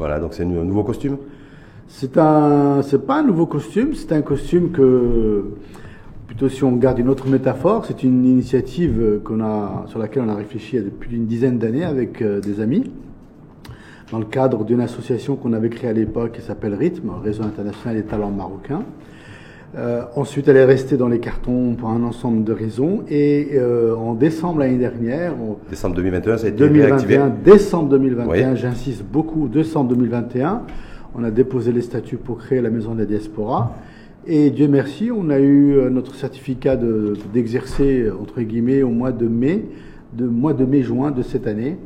Voilà, donc c'est un nouveau costume C'est un, c'est pas un nouveau costume, c'est un costume que, plutôt si on garde une autre métaphore, c'est une initiative qu'on a, sur laquelle on a réfléchi depuis une dizaine d'années avec euh, des amis, dans le cadre d'une association qu'on avait créée à l'époque qui s'appelle Rythme, Réseau international des talents marocains. Euh, ensuite, elle est restée dans les cartons pour un ensemble de raisons. Et euh, en décembre l'année dernière, décembre 2021, ça a été 2021, décembre 2021, j'insiste beaucoup, décembre 2021, on a déposé les statuts pour créer la maison de la diaspora. Et Dieu merci, on a eu euh, notre certificat d'exercer entre guillemets au mois de mai, de mois de mai-juin de cette année.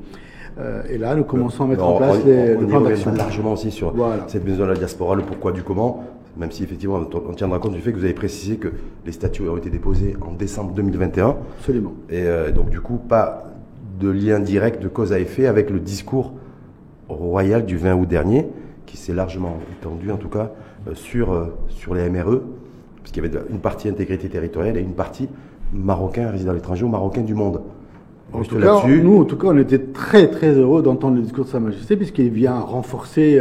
Euh, et là, nous commençons à mettre en place les, on, on largement aussi sur cette maison de la diaspora, le pourquoi du comment même si effectivement on tiendra compte du fait que vous avez précisé que les statuts ont été déposés en décembre 2021. Absolument. Et euh, donc du coup, pas de lien direct de cause à effet avec le discours royal du 20 août dernier, qui s'est largement étendu en tout cas euh, sur, euh, sur les MRE, puisqu'il y avait une partie intégrité territoriale et une partie marocain résident à l'étranger ou marocain du monde. En tout cas, nous, en tout cas, on était très très heureux d'entendre le discours de Sa Majesté, puisqu'il vient renforcer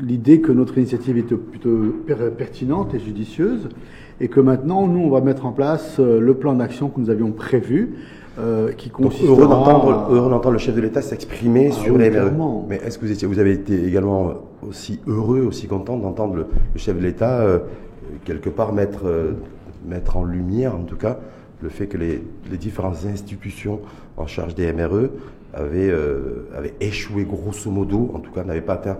l'idée que notre initiative était plutôt pertinente et judicieuse, et que maintenant, nous, on va mettre en place euh, le plan d'action que nous avions prévu, euh, qui consiste heureux d'entendre le chef de l'État s'exprimer ah sur les MRE. Mais est-ce que vous, étiez, vous avez été également aussi heureux, aussi content d'entendre le, chef de l'État euh, quelque part mettre, mettre en lumière, en tout cas, le fait que les, les différentes institutions en charge des MRE avaient, avaient échoué grosso modo, en tout cas n'avaient pas atteint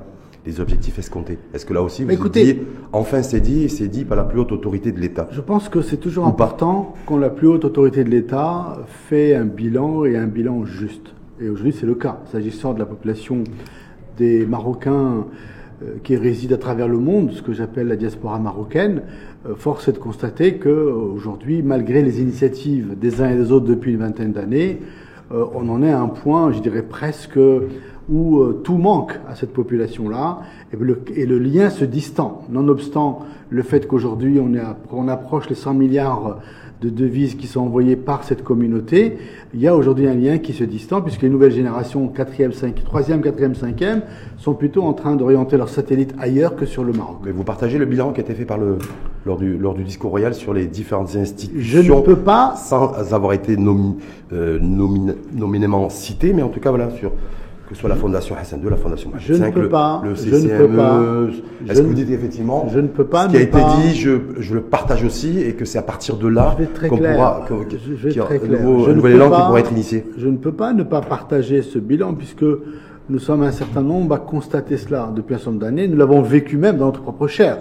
les objectifs escomptés Est-ce que là aussi, vous Écoutez, dit, enfin c'est dit, et c'est dit par la plus haute autorité de l'État Je pense que c'est toujours important quand la plus haute autorité de l'État fait un bilan et un bilan juste. Et aujourd'hui, c'est le cas. S'agissant de la population des Marocains euh, qui résident à travers le monde, ce que j'appelle la diaspora marocaine, euh, force est de constater que aujourd'hui, malgré les initiatives des uns et des autres depuis une vingtaine d'années, euh, on en est à un point, je dirais presque où euh, tout manque à cette population-là et le, et le, lien se distend. Nonobstant le fait qu'aujourd'hui on, on, approche les 100 milliards de devises qui sont envoyées par cette communauté, il y a aujourd'hui un lien qui se distend puisque les nouvelles générations 4e, 5, 3e, 4e, 5e sont plutôt en train d'orienter leurs satellites ailleurs que sur le Maroc. Mais vous partagez le bilan qui a été fait par le, lors, du, lors du discours royal sur les différentes institutions Je ne peux pas. Sans avoir été nomi, euh, nominément cité, mais en tout cas voilà, sur que ce soit la Fondation Hassan II, la Fondation Je ne peux pas. Le CCME. Je ne peux pas. Est-ce que vous dites effectivement Je ne peux pas. Ce qui a été dit, je, je, le partage aussi et que c'est à partir de là qu'on pourra, je très clair. un nouvel élan qui pourra être initié. Je ne peux pas ne pas partager ce bilan puisque nous sommes un certain nombre à constater cela depuis un certain nombre d'années. Nous l'avons vécu même dans notre propre chair.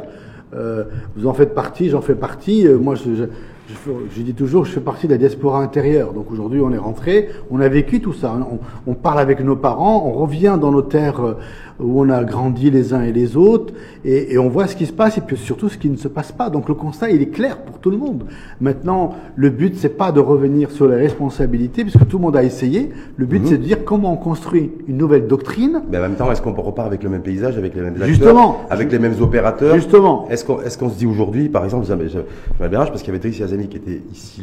Euh, vous en faites partie, j'en fais partie. Euh, moi, je, je, dis toujours, je fais partie de la diaspora intérieure. Donc aujourd'hui, on est rentré, on a vécu tout ça. On, on, parle avec nos parents, on revient dans nos terres euh, où on a grandi les uns et les autres, et, et, on voit ce qui se passe et puis surtout ce qui ne se passe pas. Donc le constat, il est clair pour tout le monde. Maintenant, le but, c'est pas de revenir sur les responsabilités, puisque tout le monde a essayé. Le but, mhm. c'est de dire comment on construit une nouvelle doctrine. Mais en même temps, est-ce qu'on repart avec le même paysage, avec les mêmes acteurs, Justement. avec les mêmes opérateurs? Justement. Est-ce qu'on est qu'on se dit aujourd'hui, par exemple, je parce qu'il y avait Tricia Azami qui était ici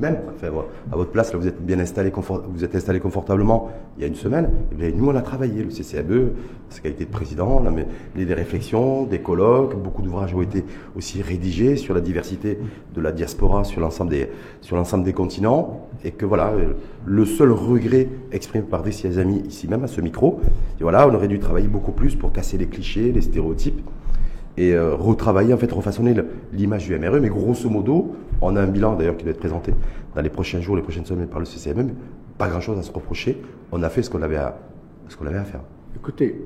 même, enfin, à votre place, là, vous êtes bien installé, vous êtes installé confortablement il y a une semaine. Et nous, on a travaillé, le CCME, sa qualité de président, on a des réflexions, des colloques, beaucoup d'ouvrages ont été aussi rédigés sur la diversité de la diaspora sur l'ensemble des, sur l'ensemble des continents, et que voilà, le seul regret exprimé par des amis ici même à ce micro, et voilà, on aurait dû travailler beaucoup plus pour casser les clichés, les stéréotypes, et euh, retravailler, en fait, refaçonner l'image du MRE. Mais grosso modo, on a un bilan d'ailleurs qui doit être présenté dans les prochains jours, les prochaines semaines par le CCME. Pas grand-chose à se reprocher. On a fait ce qu'on avait ce qu'on avait à faire. Écoutez,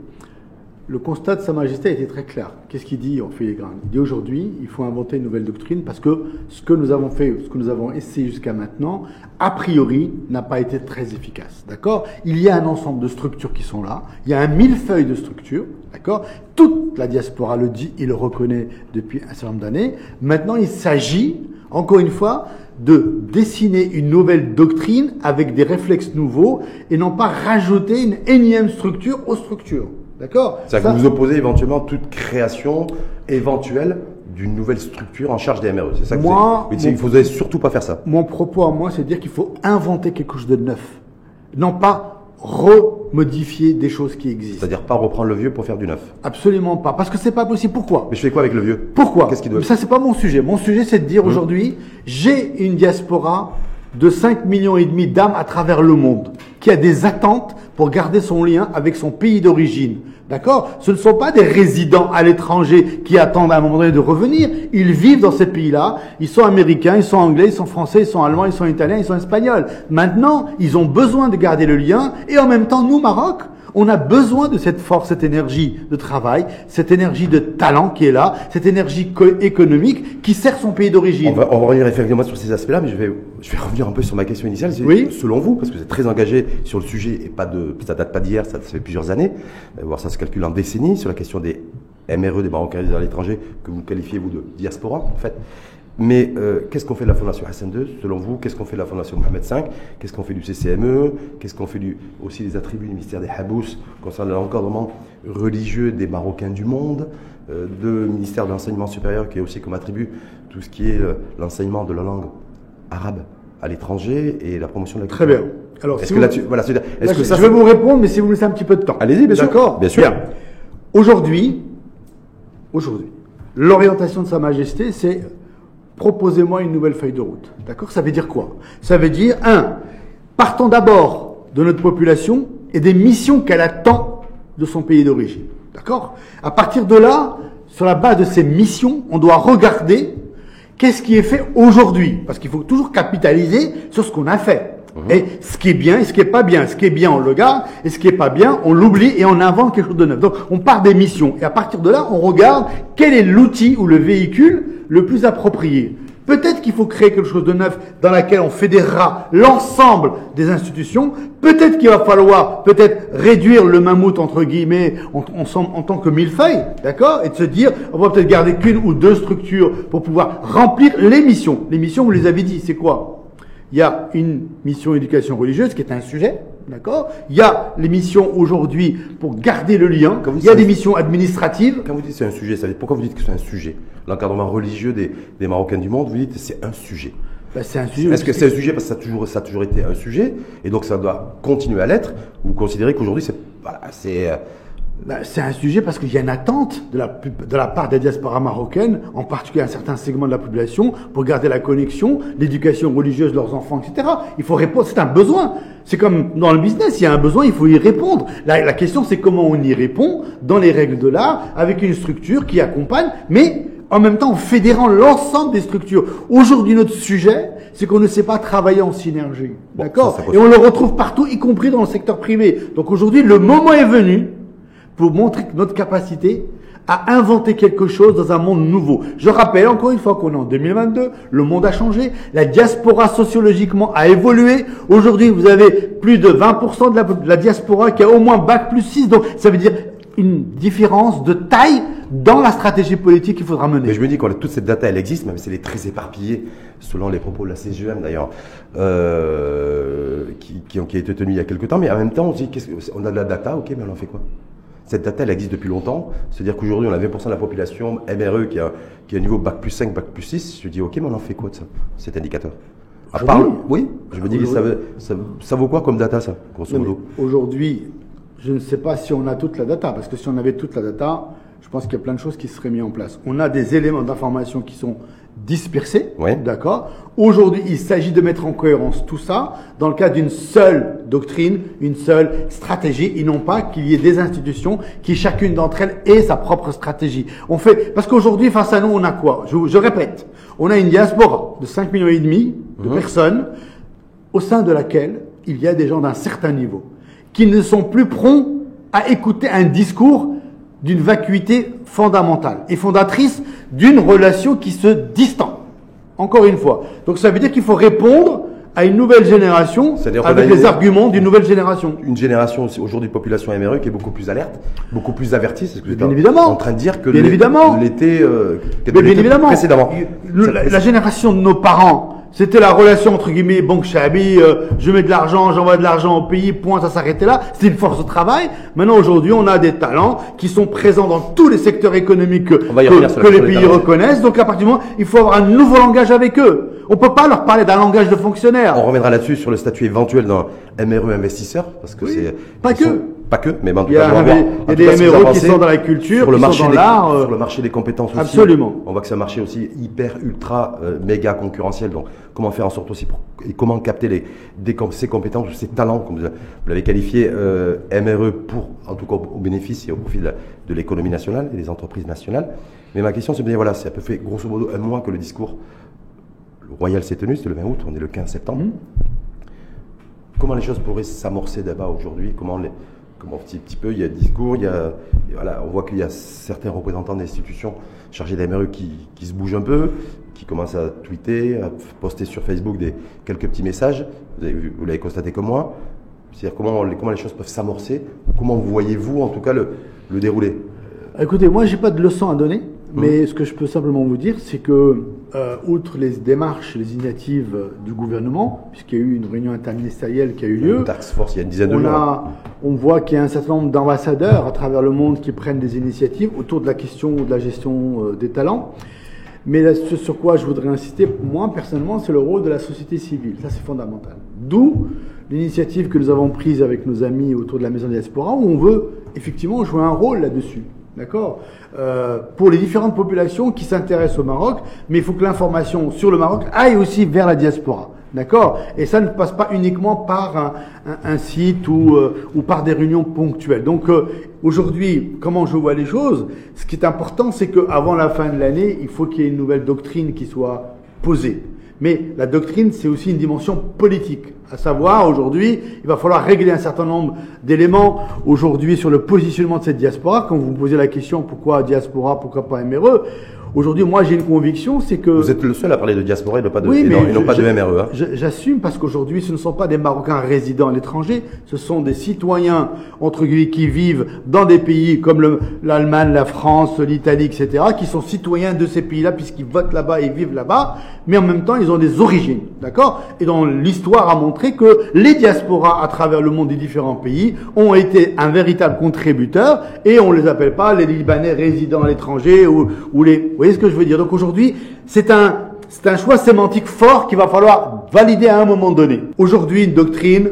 le constat de Sa Majesté a été très clair. Qu'est-ce qu'il dit en filigrane? Il dit aujourd'hui, il faut inventer une nouvelle doctrine parce que ce que nous avons fait, ce que nous avons essayé jusqu'à maintenant, a priori, n'a pas été très efficace. D'accord? Il y a un ensemble de structures qui sont là. Il y a un millefeuille de structures. D'accord? Toute la diaspora le dit, il le reconnaît depuis un certain nombre d'années. Maintenant, il s'agit, encore une fois, de dessiner une nouvelle doctrine avec des réflexes nouveaux et non pas rajouter une énième structure aux structures. D'accord? C'est que vous opposez éventuellement toute création éventuelle d'une nouvelle structure en charge des MRE. C'est ça que moi, vous Il ne faudrait surtout pas faire ça. Mon propos à moi, c'est de dire qu'il faut inventer quelque chose de neuf. Non pas re modifier des choses qui existent. C'est-à-dire pas reprendre le vieux pour faire du neuf. Absolument pas, parce que c'est pas possible. Pourquoi? Mais je fais quoi avec le vieux? Pourquoi? Qu'est-ce qu'il doit Ça, c'est pas mon sujet. Mon sujet, c'est de dire aujourd'hui, j'ai une diaspora de 5 millions et demi d'âmes à travers le monde, qui a des attentes pour garder son lien avec son pays d'origine. D'accord? Ce ne sont pas des résidents à l'étranger qui attendent à un moment donné de revenir. Ils vivent dans ces pays-là. Ils sont américains, ils sont anglais, ils sont français, ils sont allemands, ils sont italiens, ils sont espagnols. Maintenant, ils ont besoin de garder le lien. Et en même temps, nous, Maroc, on a besoin de cette force, cette énergie de travail, cette énergie de talent qui est là, cette énergie économique qui sert son pays d'origine. On va, on va revenir effectivement sur ces aspects-là, mais je vais, je vais revenir un peu sur ma question initiale. Oui. Selon vous, parce que vous êtes très engagé sur le sujet et pas de, ça date pas d'hier, ça, fait plusieurs années, euh, voire ça se calcule en décennies, sur la question des MRE, des Marocains à l'étranger, que vous qualifiez vous de diaspora, en fait. Mais euh, qu'est-ce qu'on fait de la Fondation Hassan II, selon vous? Qu'est-ce qu'on fait de la Fondation Mohamed V Qu'est-ce qu'on fait du CCME Qu'est-ce qu'on fait du, aussi des attributs du ministère des Habous concernant l'encadrement religieux des Marocains du monde euh, De ministère de l'Enseignement supérieur qui est aussi comme attribut tout ce qui est euh, l'enseignement de la langue arabe à l'étranger et la promotion de la culture. Très bien. Alors, est-ce que là voilà, est-ce que ça, je vais vous répondre, mais si vous me laissez un petit peu de temps. Allez-y, bien sûr. Bien sûr. Aujourd'hui, aujourd'hui, l'orientation de Sa Majesté, c'est proposez-moi une nouvelle feuille de route. D'accord? Ça veut dire quoi? Ça veut dire, un, partons d'abord de notre population et des missions qu'elle attend de son pays d'origine. D'accord? À partir de là, sur la base de ces missions, on doit regarder qu'est-ce qui est fait aujourd'hui. Parce qu'il faut toujours capitaliser sur ce qu'on a fait. Mhm. Et ce qui est bien et ce qui est pas bien. Ce qui est bien, on le garde, et ce qui est pas bien, on l'oublie et on invente quelque chose de neuf. Donc, on part des missions. Et à partir de là, on regarde quel est l'outil ou le véhicule le plus approprié. Peut-être qu'il faut créer quelque chose de neuf dans laquelle on fédérera l'ensemble des institutions. Peut-être qu'il va falloir peut-être réduire le mammouth entre guillemets en, tant que millefeuille, d'accord, et de se dire on va peut-être garder qu'une ou deux structures pour pouvoir remplir les missions. Les missions, vous les avez dit, c'est quoi? Il y a une mission éducation religieuse qui est un sujet. D'accord? Il y a les missions aujourd'hui pour garder le lien. Il y a des missions administratives. Quand vous dites c'est un sujet, ça veut dire pourquoi vous dites que c'est un sujet? L'encadrement religieux des, des, Marocains du monde, vous dites c'est un sujet. Ben, c'est un sujet. Est-ce que c'est un sujet parce que ça a, toujours, ça a toujours été un sujet? Et donc ça doit continuer à l'être Ou vous considérez qu'aujourd'hui c'est voilà, c'est c'est un sujet parce qu'il y a une attente de la, de la part des diasporas marocaines, en particulier un certain segment de la population, pour garder la connexion, l'éducation religieuse de leurs enfants, etc. Il faut répondre, c'est un besoin. C'est comme dans le business, il y a un besoin, il faut y répondre. La, la question, c'est comment on y répond dans les règles de l'art, avec une structure qui accompagne, mais en même temps en fédérant l'ensemble des structures. Aujourd'hui, notre sujet, c'est qu'on ne sait pas travailler en synergie. D'accord Et on le retrouve partout, y compris dans le secteur privé. Donc aujourd'hui, le moment est venu pour montrer notre capacité à inventer quelque chose dans un monde nouveau. Je rappelle encore une fois qu'on est en 2022, le monde a changé, la diaspora sociologiquement a évolué. Aujourd'hui, vous avez plus de 20% de la, diaspora qui a au moins bac plus 6, donc ça veut dire une différence de taille dans la stratégie politique qu'il faudra mener. Mais je me dis que toute cette data, elle existe, même si elle est très éparpillée, selon les propos de la CGM d'ailleurs, euh, qui, qui, qui, a été tenue il y a quelques temps, mais en même temps, on dit, on a de la data, ok, mais on en fait quoi? Cette data, elle existe depuis longtemps. C'est-à-dire qu'aujourd'hui, on a 20% de la population MRE qui a, qui a un niveau Bac plus 5, Bac plus 6. Je dis, OK, mais on en fait quoi de ça, cet indicateur? À part, oui, je me dis, ça, ça, ça, vaut quoi comme data, ça, grosso modo? Aujourd'hui, je ne sais pas si on a toute la data, parce que si on avait toute la data, je pense qu'il y a plein de choses qui seraient mises en place. On a des éléments d'information qui sont dispersés, d'accord Aujourd'hui, il s'agit de mettre en cohérence tout ça dans le cadre d'une seule doctrine, une seule stratégie, et non pas qu'il y ait des institutions qui, chacune d'entre elles, ait sa propre stratégie. On fait, parce qu'aujourd'hui, face à nous, on a quoi? Je, je, répète, on a une diaspora de 5 millions et demi de mhm. personnes au sein de laquelle il y a des gens d'un certain niveau qui ne sont plus prompts à écouter un discours d'une vacuité fondamentale et fondatrice d'une relation qui se distend. Encore une fois. Donc ça veut dire qu'il faut répondre à une nouvelle génération avec les arguments d'une nouvelle génération. Une génération aujourd'hui population MRE qui est beaucoup plus alerte, beaucoup plus avertie, c'est ce que vous êtes évidemment. en train de dire que bien l'été euh, bien évidemment. précédemment. la, génération de nos parents c'était la relation entre guillemets banque chabi, euh, je mets de l'argent, j'envoie de l'argent au pays, point, ça s'arrêtait là. C'est une force de travail. Maintenant aujourd'hui, on a des talents qui sont présents dans tous les secteurs économiques que, que les pays reconnaissent. Donc à partir du moment, il faut avoir un nouveau langage avec eux. On peut pas leur parler d'un langage de fonctionnaire. On reviendra là-dessus sur le statut éventuel d'un MRE investisseur, parce que Oui, c'est pas que. sont- pas que, mais en tout cas, on va voir. des- En il y a des cas, MRE qui sont dans la culture, sur le qui marché sont dans l'art, euh, sur le marché des compétences aussi. Absolument. On voit que c'est un marché aussi hyper ultra euh, méga concurrentiel. Donc, comment faire en sorte aussi pour, et comment capter les des ces compétences, ces talents, comme vous vous l'avez qualifié euh, MRE pour en tout cas au bénéfice et au profit de l'économie nationale et des entreprises nationales. Mais ma question, c'est dire voilà, c'est à peu fait grosso modo un mois que le discours le royal s'est tenu, c'était le 20 août, on est le 15 septembre. Mhm. Comment les choses pourraient s'amorcer d'abord aujourd'hui? Comment les, comment petit, petit peu, il y a discours, il y a, voilà, on voit qu'il y a certains représentants d'institutions chargés des MRE qui, qui se bougent un peu, qui commencent à tweeter, à poster sur Facebook des, quelques petits messages. Vous l'avez constaté comme moi. C'est-à-dire comment, les- comment les choses peuvent s'amorcer Comment voyez-vous en tout cas le, le déroulé? Écoutez, moi, j'ai pas de leçon à donner, mais ce que je peux simplement vous dire, c'est que, euh, outre les démarches, les initiatives du gouvernement, puisqu'il y a eu une réunion interministérielle qui a eu lieu, Une task force il y a une dizaine de on, jours. a, on voit qu'il y a un certain nombre d'ambassadeurs à travers le monde qui prennent des initiatives autour de la question de la gestion euh, des talents. Mais là, ce sur quoi je voudrais insister, moi personnellement, c'est le rôle de la société civile. Ça, c'est fondamental. D'où l'initiative que nous avons prise avec nos amis autour de la Maison Diaspora, où on veut effectivement jouer un rôle là-dessus. D'accord Euh, Pour les différentes populations qui s'intéressent au Maroc, mais il faut que l'information sur le Maroc aille aussi vers la diaspora. D'accord Et ça ne passe pas uniquement par un, un- site ou, euh, ou par des réunions ponctuelles. Donc euh, aujourd'hui, comment je vois les choses Ce qui est important, c'est qu'avant la fin de l'année, il faut qu'il y ait une nouvelle doctrine qui soit posée. Mais la doctrine, c'est aussi une dimension politique. À savoir, aujourd'hui, il va falloir régler un certain nombre d'éléments aujourd'hui sur le positionnement de cette diaspora. Quand vous me posez la question pourquoi diaspora, pourquoi pas MRE, aujourd'hui, moi, j'ai une conviction, c'est que... Vous êtes le seul à parler de diaspora et non pas de, Oui, mais non, et non je- pas de MRE. hein. je- J'assume parce qu'aujourd'hui, ce ne sont pas des Marocains résidents à l'étranger, ce sont des citoyens, entre guillemets, qui vivent dans des pays comme le- l'Allemagne, la France, l'Italie, etc., qui sont citoyens de ces pays-là puisqu'ils votent là-bas et vivent là-bas, mais en même temps, ils ont des origines, d'accord? Et dont l'histoire a montré que les diasporas à travers le monde des différents pays ont été un véritable contributeur et on les appelle pas les Libanais résidents à l'étranger ou, ou les... Vous voyez ce que je veux dire Donc aujourd'hui, c'est un, c'est un choix sémantique fort qu'il va falloir valider à un moment donné. Aujourd'hui, une doctrine,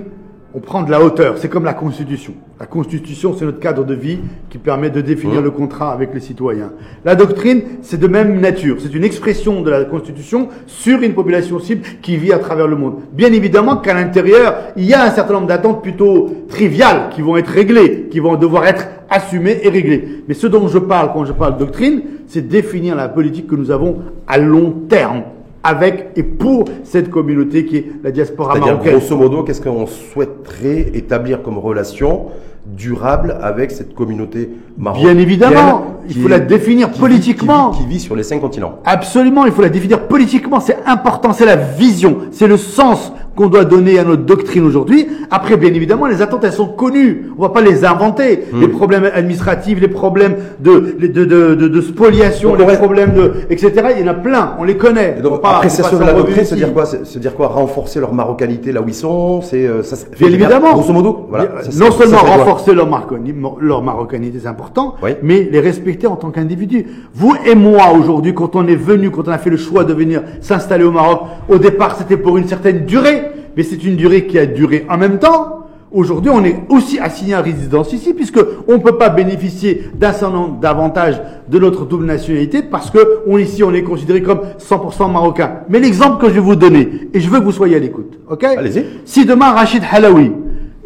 on prend de la hauteur. C'est comme la Constitution. La Constitution, c'est notre cadre de vie qui permet de définir Mmh. le contrat avec les citoyens. La doctrine, c'est de même nature. C'est une expression de la Constitution sur une population cible qui vit à travers le monde. Bien évidemment qu'à l'intérieur, il y a un certain nombre d'attentes plutôt triviales qui vont être réglées, qui vont devoir être assumées et réglées. Mais ce dont je parle quand je parle de doctrine, c'est définir la politique que nous avons à long terme avec et pour cette communauté qui est la diaspora C'est-à-dire, marocaine. grosso modo, qu'est-ce qu'on souhaiterait établir comme relation durable avec cette communauté marocaine Bien évidemment, il faut la définir qui vit- politiquement. Qui vit, qui vit sur les cinq continents. Absolument, il faut la définir politiquement, c'est important, c'est la vision, c'est le sens qu'on doit donner à notre doctrine aujourd'hui. Après, bien évidemment, les attentes, elles sont connues. On va pas les inventer. Hmm. Les problèmes administratifs, les problèmes de, de, de, de, de spoliation, les problèmes de, etc. Il y en a plein, on les connaît. Et donc, pas- appréciation on de la doctrine, se revenir dire quoi? Se dire quoi? Renforcer leur marocanité là où ils sont C'est euh, ça. Bien évidemment. Grosso modo, voilà. Bien- Ça, ça- non ça seulement renforcer leur, marconi- leur marocanité, c'est important, Oui. mais les respecter en tant qu'individu. Vous et moi, aujourd'hui, quand on est venu, quand on a fait le choix de venir s'installer au Maroc, au départ, c'était pour une certaine durée, mais c'est une durée qui a duré en même temps. Aujourd'hui, on est aussi assigné à résidence ici, puisque on ne peut pas bénéficier d'un certain nombre d'avantages de notre double nationalité, parce que on, ici, on est considéré comme 100% marocain. Mais l'exemple que je vais vous donner, et je veux que vous soyez à l'écoute, ok? Allez-y. Si demain Rachid Halawi,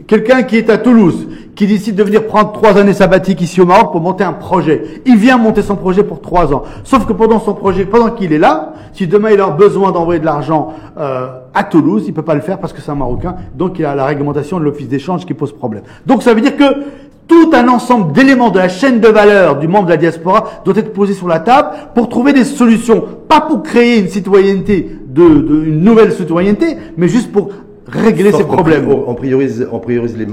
quelqu'un qui est à Toulouse, qui décide de venir prendre trois années sabbatiques ici au Maroc pour monter un projet, il vient monter son projet pour trois ans. Sauf que pendant son projet, pendant qu'il est là, si demain il a besoin d'envoyer de l'argent euh, à Toulouse, il peut pas le faire parce que c'est un Marocain, donc il a la réglementation de l'office d'échange qui pose problème. Donc ça veut dire que tout un ensemble d'éléments de la chaîne de valeur du membre de la diaspora doit être posé sur la table pour trouver des solutions, pas pour créer une citoyenneté, de, de- une nouvelle citoyenneté, mais juste pour régler Sauf ces problèmes. On priorise, on priorise les,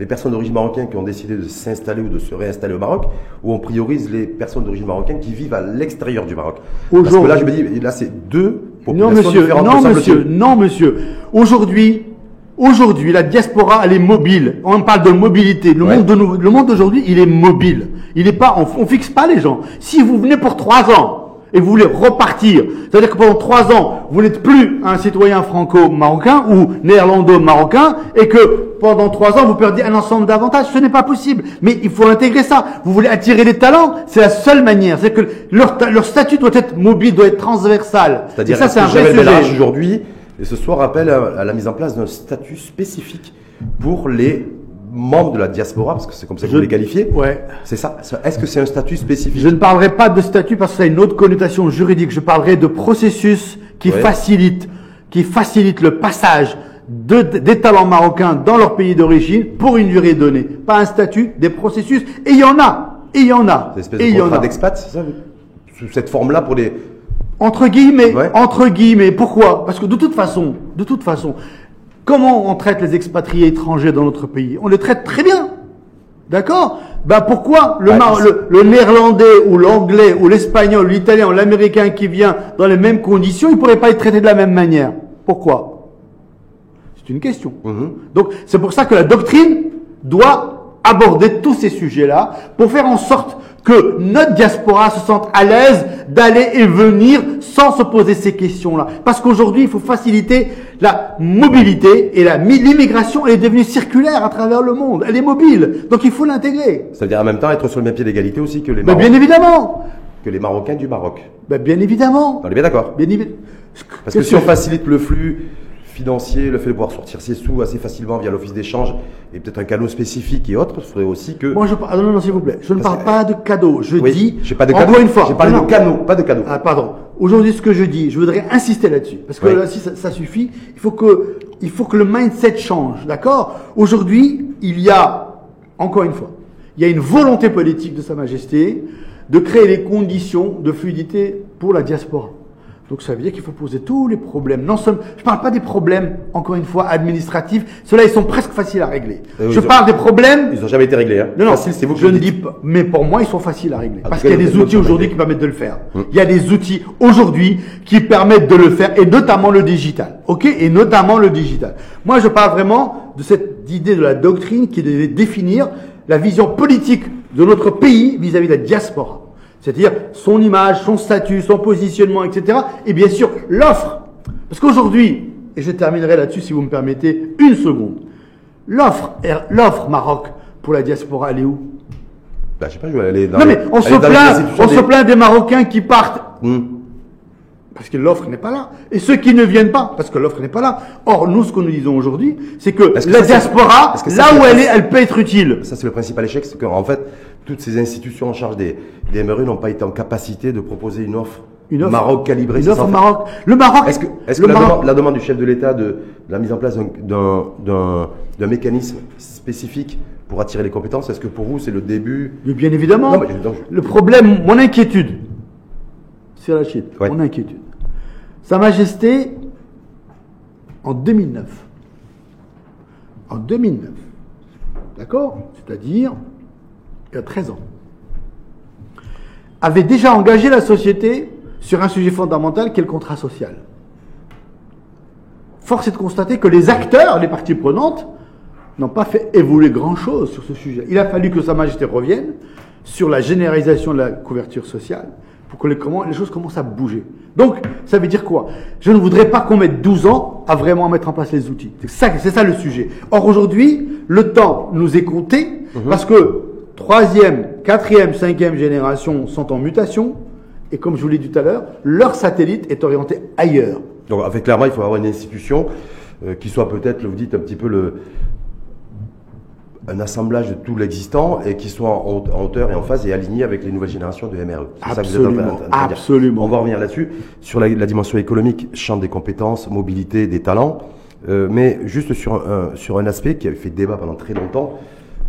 les personnes d'origine marocaine qui ont décidé de s'installer ou de se réinstaller au Maroc, ou on priorise les personnes d'origine marocaine qui vivent à l'extérieur du Maroc. Parce que là, je me dis, là, c'est deux Non, populations monsieur, différentes, non, monsieur, non, monsieur. Aujourd'hui, aujourd'hui, la diaspora, elle est mobile. On parle de mobilité. Le Ouais. monde de nous- le monde d'aujourd'hui, il est mobile. Il est pas, on, on fixe pas les gens. Si vous venez pour trois ans, et vous voulez repartir. C'est-à-dire que pendant trois ans, vous n'êtes plus un citoyen franco-marocain ou néerlando-marocain et que pendant trois ans, vous perdez un ensemble d'avantages. Ce n'est pas possible. Mais il faut intégrer ça. Vous voulez attirer les talents, c'est la seule manière. C'est que leur, leur statut doit être mobile, doit être transversal. C'est-à-dire, ça, c'est un vrai sujet. aujourd'hui, et ce soir rappelle à la mise en place d'un statut spécifique pour les membres de la diaspora, parce que c'est comme ça que vous les qualifiez. Ouais. C'est ça. Est-ce que c'est un statut spécifique? Je ne parlerai pas de statut parce que ça a une autre connotation juridique. Je parlerai de processus qui facilite, qui facilite le passage de, des talents marocains dans leur pays d'origine pour une durée donnée. Pas un statut, des processus. Et il y en a. Et il y en a. Espèce de contrat d'expat, c'est ça? Sous cette forme-là pour les... Entre guillemets, entre guillemets. Pourquoi? Parce que de toute façon, de toute façon, Comment on traite les expatriés étrangers dans notre pays? On les traite très bien. D'accord? Ben pourquoi le, le, néerlandais ou l'anglais ou l'espagnol, l'italien ou l'américain qui vient dans les mêmes conditions, il ne pourrait pas être traité de la même manière? Pourquoi? C'est une question. Mhm. Donc c'est pour ça que la doctrine doit aborder tous ces sujets-là pour faire en sorte que notre diaspora se sente à l'aise d'aller et venir sans se poser ces questions-là. Parce qu'aujourd'hui, il faut faciliter la mobilité et l'immigration, elle est devenue circulaire à travers le monde. Elle est mobile. Donc il faut l'intégrer. Ça veut dire en même temps être sur le même pied d'égalité aussi que les ben, Marocains. bien évidemment. Que les Marocains du Maroc. Ben, bien évidemment. On est bien d'accord. Bien évidemment. Parce que si on facilite le flux financier, le fait de pouvoir sortir ses sous assez facilement via l'office d'échange et peut-être un cadeau spécifique et autres, il faudrait aussi que. Moi, je parle. Ah, non, non, s'il vous plaît. Je ne parle pas de cadeau. Je dis. J'ai pas de cadeau. une fois. J'ai parlé de cadeau, pas de cadeau. Ah, pardon. Aujourd'hui, ce que je dis, je voudrais insister là-dessus. Parce que là, si ça, suffit, il faut que, il faut que le mindset change. D'accord? Aujourd'hui, il y a, encore une fois, il y a une volonté politique de Sa Majesté de créer les conditions de fluidité pour la diaspora. Donc ça veut dire qu'il faut poser tous les problèmes. Non seulement, je parle pas des problèmes, encore une fois, administratifs. Ceux-là, ils sont presque faciles à régler. Euh, je parle des problèmes. Ils n'ont jamais été réglés. Hein. Non, non, c'est vous. Je ne dis pas. Mais pour moi, ils sont faciles à régler. parce qu'il y a des outils aujourd'hui qui permettent de le faire. Hum. Il y a des outils aujourd'hui qui permettent de le faire, et notamment le digital. Ok? Et notamment le digital. Moi, je parle vraiment de cette idée de la doctrine qui devait définir la vision politique de notre pays vis-à-vis -vis de la diaspora c'est-à-dire son image, son statut, son positionnement, etc. Et bien sûr, l'offre. Parce qu'aujourd'hui, et je terminerai là-dessus si vous me permettez une seconde, l'offre, l'offre Maroc pour la diaspora, elle est où? Bah, je sais pas, je vais aller dans Non, mais on, se plaint, on se plaint des Marocains qui partent. Hmm. Parce que l'offre n'est pas là. Et ceux qui ne viennent pas, parce que l'offre n'est pas là. Or, nous, ce que nous disons aujourd'hui, c'est que, la diaspora, là où elle est, elle peut être utile. Ça, c'est le principal échec, c'est qu'en fait, toutes ces institutions en charge des, des MRU n'ont pas été en capacité de proposer une offre, une offre Maroc calibrée. Une offre Maroc. Le Maroc. Est-ce que, la, demande, du chef de l'État de, la mise en place d'un, mécanisme spécifique pour attirer les compétences, est-ce que pour vous c'est le début Bien évidemment. Le problème, mon inquiétude, c'est la chute. Mon inquiétude. Sa Majesté, en 2009, en 2009, d'accord? C'est-à-dire 13 ans, avait déjà engagé la société sur un sujet fondamental qui est le contrat social. Force est de constater que les acteurs, les parties prenantes, n'ont pas fait évoluer grand-chose sur ce sujet. Il a fallu que Sa Majesté revienne sur la généralisation de la couverture sociale pour que les, les choses commencent à bouger. Donc, ça veut dire quoi? Je ne voudrais pas qu'on mette 12 ans à vraiment mettre en place les outils. C'est ça, c'est ça le sujet. Or, aujourd'hui, le temps nous est compté mhm. parce que troisième, quatrième, cinquième génération sont en mutation. Et comme je vous l'ai dit tout à l'heure, leur satellite est orienté ailleurs. Donc, fait, clairement, il faut avoir une institution euh, qui soit peut-être, vous dites, un petit peu le, un assemblage de tout l'existant et qui soit en, hauteur et en phase et aligné avec les nouvelles générations de MRE. Absolument, absolument. On va revenir là-dessus, sur la, dimension économique, champ des compétences, mobilité, des talents, euh, mais juste sur un, sur un aspect qui avait fait débat pendant très longtemps,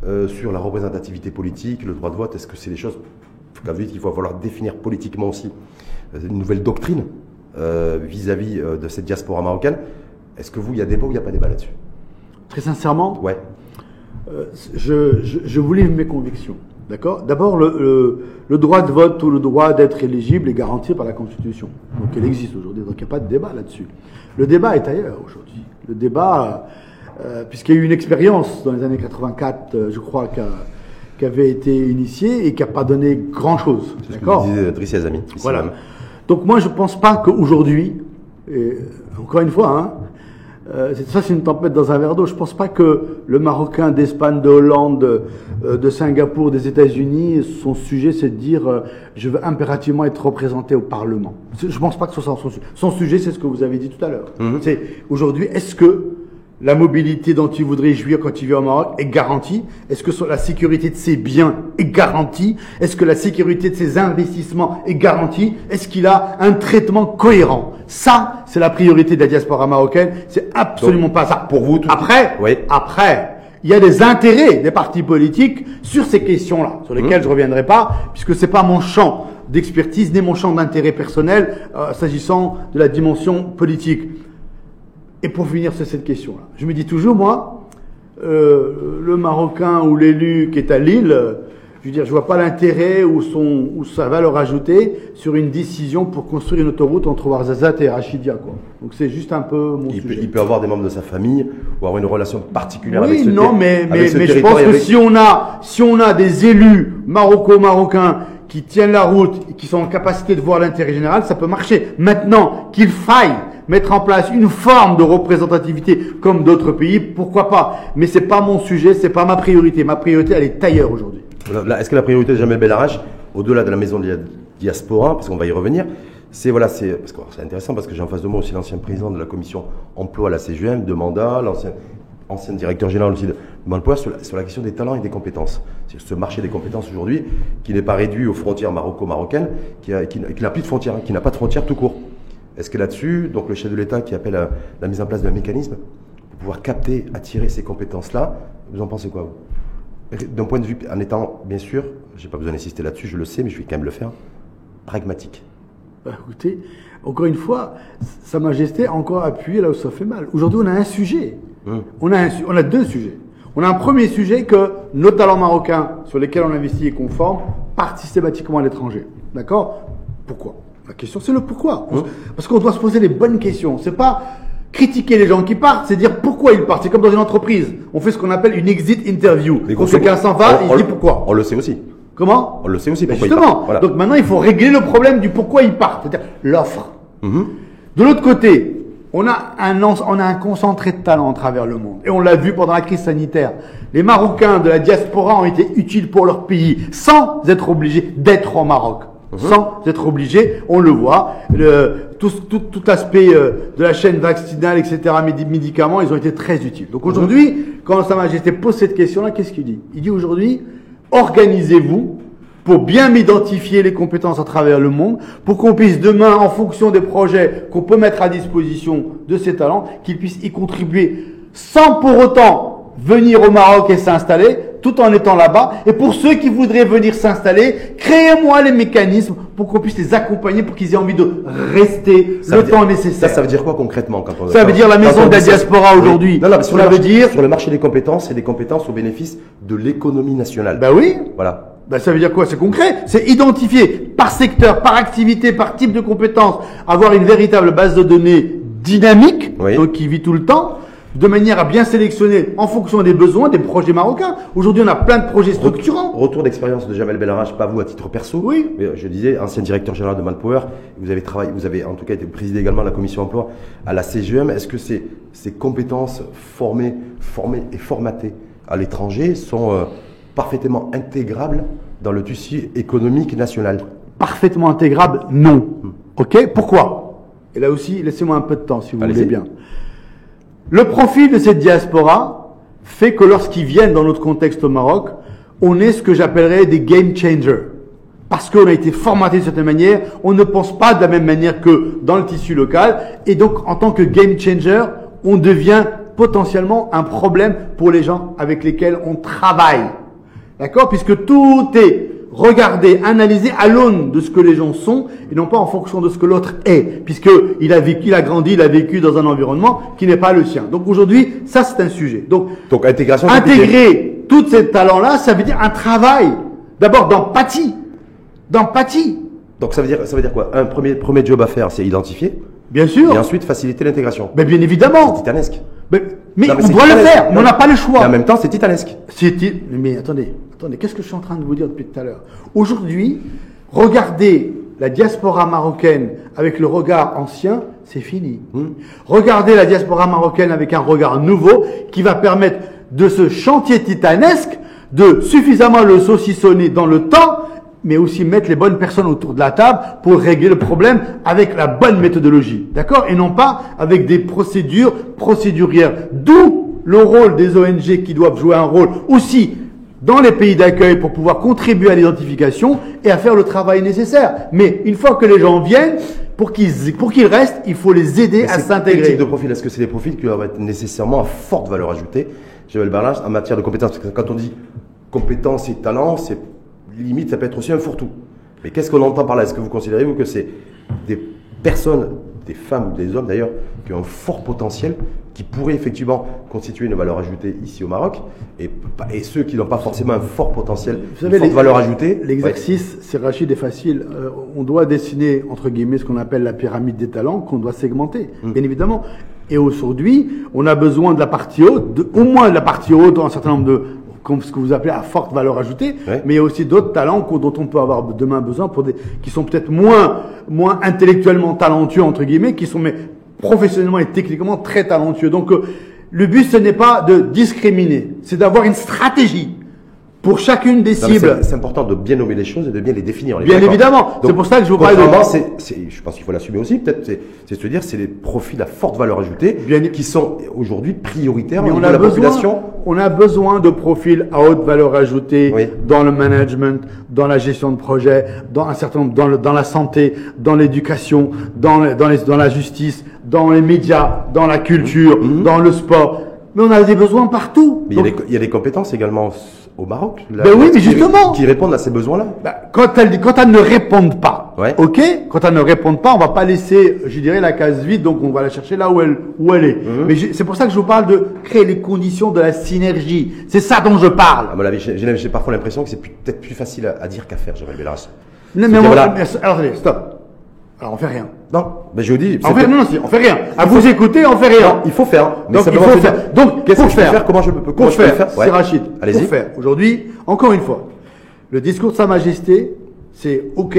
euh, sur la représentativité politique, le droit de vote, est-ce que c'est des choses qu'il va falloir définir politiquement aussi euh, une nouvelle doctrine vis-à-vis de cette diaspora marocaine Est-ce que vous, il y a débat ou il n'y a pas débat là-dessus? Très sincèrement Ouais. Euh, je, je, je, vous livre mes convictions. D'accord? D'abord, le, le, droit de vote ou le droit d'être éligible est garanti par la Constitution. Donc, elle existe aujourd'hui. Donc, il n'y a pas de débat là-dessus. Le débat est ailleurs aujourd'hui. Le débat, euh, puisqu'il y a eu une expérience dans les années 84, euh, je crois, qui avait été initiée et qui n'a pas donné grand-chose. D'accord disait Driss Voilà. Donc moi, je ne pense pas qu'aujourd'hui, et encore une fois, hein, euh, c'est- ça c'est une tempête dans un verre d'eau. Je ne pense pas que le Marocain d'Espagne, de Hollande, euh, de Singapour, des États-Unis, son sujet c'est de dire euh, je veux impérativement être représenté au Parlement. Je ne pense pas que ce soit son sujet. Son sujet, c'est ce que vous avez dit tout à l'heure. C'est aujourd'hui, est-ce que la mobilité dont il voudrait jouir quand il vit au Maroc est garantie Est-ce que la sécurité de ses biens est garantie? Est-ce que la sécurité de ses investissements est garantie? Est-ce qu'il a un traitement cohérent? Ça, c'est la priorité de la diaspora marocaine. C'est absolument Donc, pas ça. pour vous, tout- Après, Oui. après, il y a des intérêts des partis politiques sur ces questions-là, sur lesquelles je reviendrai pas, puisque c'est pas mon champ d'expertise ni mon champ d'intérêt personnel euh, s'agissant de la dimension politique. Et pour finir sur cette question-là, je me dis toujours, moi, euh, le Marocain ou l'élu qui est à Lille, je veux dire, je vois pas l'intérêt ou, son, ou sa valeur ajoutée sur une décision pour construire une autoroute entre Ouarzazate et Rachidia. Quoi. Donc c'est juste un peu mon Il peut, sujet. il peut avoir des membres de sa famille ou avoir une relation particulière avec Oui, ce non, mais, avec mais, mais je pense que avec- si on a, si on a des élus maroco-marocains qui tiennent la route, et qui sont en capacité de voir l'intérêt général, ça peut marcher. Maintenant, qu'il faille mettre en place une forme de représentativité comme d'autres pays, pourquoi pas Mais c'est pas mon sujet, c'est pas ma priorité. Ma priorité, elle est ailleurs aujourd'hui. Est-ce que la priorité de Jamel Belarache, au-delà de la maison de la diaspora, parce qu'on va y revenir, c'est voilà, intéressant parce que j'ai en face de moi aussi l'ancien président de la commission emploi à la CGM, de mandat, l'ancien ancien directeur général aussi de Manpower sur sur la question des talents et des compétences. C'est ce marché des compétences aujourd'hui qui n'est pas réduit aux frontières maroco-marocaines, qui, qui n'a plus de frontières, qui n'a pas de frontières tout court. Est-ce que là-dessus, donc le chef de l'État qui appelle à la mise en place d'un mécanisme pour pouvoir capter, attirer ces compétences-là, vous en pensez quoi vous? D'un point de vue, en étant, bien sûr, j'ai pas besoin d'insister là-dessus, je le sais, mais je vais quand même le faire, pragmatique. Bah, écoutez, encore une fois, Sa Majesté a encore appuyé là où ça fait mal. Aujourd'hui, on a un sujet. Hum. On, a un on a deux sujets. On a un premier sujet que nos talents marocains sur lesquels on investit et qu'on forme partent systématiquement à l'étranger. D'accord? Pourquoi? La question, c'est le pourquoi. Hum. Parce qu'on doit se poser les bonnes questions. C'est pas critiquer les gens qui partent, c'est dire pourquoi ils partent. C'est comme dans une entreprise. On fait ce qu'on appelle une exit interview. Quand quelqu'un s'en va, il dit pourquoi. On le sait aussi. Comment On le sait aussi Ben pourquoi justement. Voilà. Donc maintenant, il faut régler le problème du pourquoi ils partent, c'est-à-dire l'offre. Mhm. De l'autre côté, on a, un, on a un concentré de talent à travers le monde. Et on l'a vu pendant la crise sanitaire. Les Marocains de la diaspora ont été utiles pour leur pays sans être obligés d'être au Maroc. Sans être obligés, on le voit. Le, tout, tout, tout l'aspect euh, de la chaîne vaccinale, etc., médi- médicaments, ils ont été très utiles. Donc aujourd'hui, quand Sa Majesté pose cette question-là, qu'est-ce qu'il dit? Il dit aujourd'hui, organisez-vous pour bien m'identifier les compétences à travers le monde, pour qu'on puisse demain, en fonction des projets qu'on peut mettre à disposition de ces talents, qu'ils puissent y contribuer sans pour autant venir au Maroc et s'installer, tout en étant là-bas. Et pour ceux qui voudraient venir s'installer, créez-moi les mécanismes pour qu'on puisse les accompagner, pour qu'ils aient envie de rester Ça le veut dire- temps nécessaire. Ça, ça veut dire quoi concrètement quand on Ça veut dire la maison on de la diaspora Oui. aujourd'hui. Non, non, mais sur Ça le veut marché- dire- sur le marché des compétences, c'est des compétences au bénéfice de l'économie nationale. Ben oui, Voilà. Ben, ça veut dire quoi? C'est concret. C'est identifier par secteur, par activité, par type de compétence, avoir une véritable base de données dynamique, Oui. donc qui vit tout le temps, de manière à bien sélectionner en fonction des besoins des projets marocains. Aujourd'hui, on a plein de projets structurants. Retour d'expérience de Jamel Bellarage, pas vous à titre perso. Oui. Mais euh, je disais, ancien directeur général de Manpower, vous avez travaillé, vous avez en tout cas été présidé également de la commission emploi à la CGM. Est-ce que ces, ces compétences formées, formées et formatées à l'étranger sont euh, parfaitement intégrables dans le tissu économique national? Parfaitement intégrable, non. Ok Pourquoi? Et là aussi, laissez-moi un peu de temps, si vous Allez-y. voulez bien. Le profil de cette diaspora fait que lorsqu'ils viennent dans notre contexte au Maroc, on est ce que j'appellerais des game changers. Parce qu'on a été formaté de certaine manière, on ne pense pas de la même manière que dans le tissu local. Et donc, en tant que game changer, on devient potentiellement un problème pour les gens avec lesquels on travaille. D'accord? Puisque tout est regardé, analysé à l'aune de ce que les gens sont et non pas en fonction de ce que l'autre est. Puisque il a vécu, il a grandi, il a vécu dans un environnement qui n'est pas le sien. Donc aujourd'hui, ça c'est un sujet. Donc Donc intégration intégrer tous ces talents-là, ça veut dire un travail. D'abord d'empathie. D'empathie. Donc ça veut dire, ça veut dire quoi? Un premier, premier job à faire, c'est identifier Bien sûr. et ensuite faciliter l'intégration. Mais bien évidemment. Titanesque. Mais, mais Non, mais on c'est doit le faire, mais on n'a pas le choix. Et en même temps, c'est titanesque. C'est- Mais attendez, attendez, qu'est-ce que je suis en train de vous dire depuis tout à l'heure? Aujourd'hui, regardez la diaspora marocaine avec le regard ancien, c'est fini. Regardez la diaspora marocaine avec un regard nouveau qui va permettre de ce chantier titanesque de suffisamment le saucissonner dans le temps, mais aussi mettre les bonnes personnes autour de la table pour régler le problème avec la bonne méthodologie. D'accord? Et non pas avec des procédures procédurières. D'où le rôle des ONG qui doivent jouer un rôle aussi dans les pays d'accueil pour pouvoir contribuer à l'identification et à faire le travail nécessaire. Mais une fois que les gens viennent, pour qu'ils pour qu'ils restent, il faut les aider à Quel s'intégrer. type de profil? Est-ce que c'est des profils qui doivent être nécessairement à forte valeur ajoutée? Joël Barlage, en matière de compétences, parce que quand on dit compétences et talents, c'est limite, ça peut être aussi un fourre-tout. Mais qu'est-ce qu'on entend par là? Est-ce que vous considérez, vous, que c'est des personnes, des femmes ou des hommes d'ailleurs, qui ont un fort potentiel, qui pourraient effectivement constituer une valeur ajoutée ici au Maroc, et, et ceux qui n'ont pas forcément un fort potentiel, Vous une savez, forte valeur ajoutée L'exercice, c'est Rachid, est facile. Euh, on doit dessiner, entre guillemets, ce qu'on appelle la pyramide des talents, qu'on doit segmenter, Mm. bien évidemment. Et aujourd'hui, on a besoin de la partie haute, de, au moins de la partie haute, un certain nombre de, comme ce que vous appelez à forte valeur ajoutée, Ouais. mais il y a aussi d'autres talents dont on peut avoir demain besoin pour des, qui sont peut-être moins, moins intellectuellement talentueux, entre guillemets, qui sont, mais professionnellement et techniquement très talentueux. Donc, euh, le but, ce n'est pas de discriminer, c'est d'avoir une stratégie pour chacune des cibles. C'est important de bien nommer les choses et de bien les définir. Bien évidemment. C'est pour ça que je vous parle de- c'est- je pense qu'il faut l'assumer aussi, peut-être, c'est se dire, c'est des profils à forte valeur ajoutée Bien- qui sont aujourd'hui prioritaires Mais au on niveau a, de la besoin, population. on a besoin de profils à haute valeur ajoutée Oui. dans le management, dans la gestion de projet, dans un certain nombre, dans, le- dans la santé, dans l'éducation, dans, dans, les- dans la justice, dans les médias, dans la culture, dans le sport. Mais on a des besoins partout. Mhm. Mais il y, a des, il y a des compétences également au Maroc. là, Ben oui, mais justement. Qui répondent à ces besoins-là. bah, quand, elles, quand elles ne répondent pas, Ouais. ok Quand elles ne répondent pas, on va pas laisser, je dirais, la case vide, donc on va la chercher là où elle, où elle est. Mhm. Mais j'ai- c'est pour ça que je vous parle de créer les conditions de la synergie. C'est ça dont je parle. À mon avis, j'ai j'ai- j'ai parfois l'impression que c'est peut-être plus facile à, à dire qu'à faire, Jérémy Bellas. Non, mais on- voilà. mais- alors, attendez, stop. Alors, on fait rien. Non, ben je vous dis. On c'est fait, non, non, si, on fait rien. À vous écouter, on fait rien. Non, il faut faire. Mais Donc, il faut dire, faire. Donc, qu'est-ce que je peux faire, faire? Comment je peux, comment je peux faire, faire? Ouais. c'est Rachid. Allez-y. Faire. Aujourd'hui, encore une fois, le discours de Sa Majesté, c'est OK.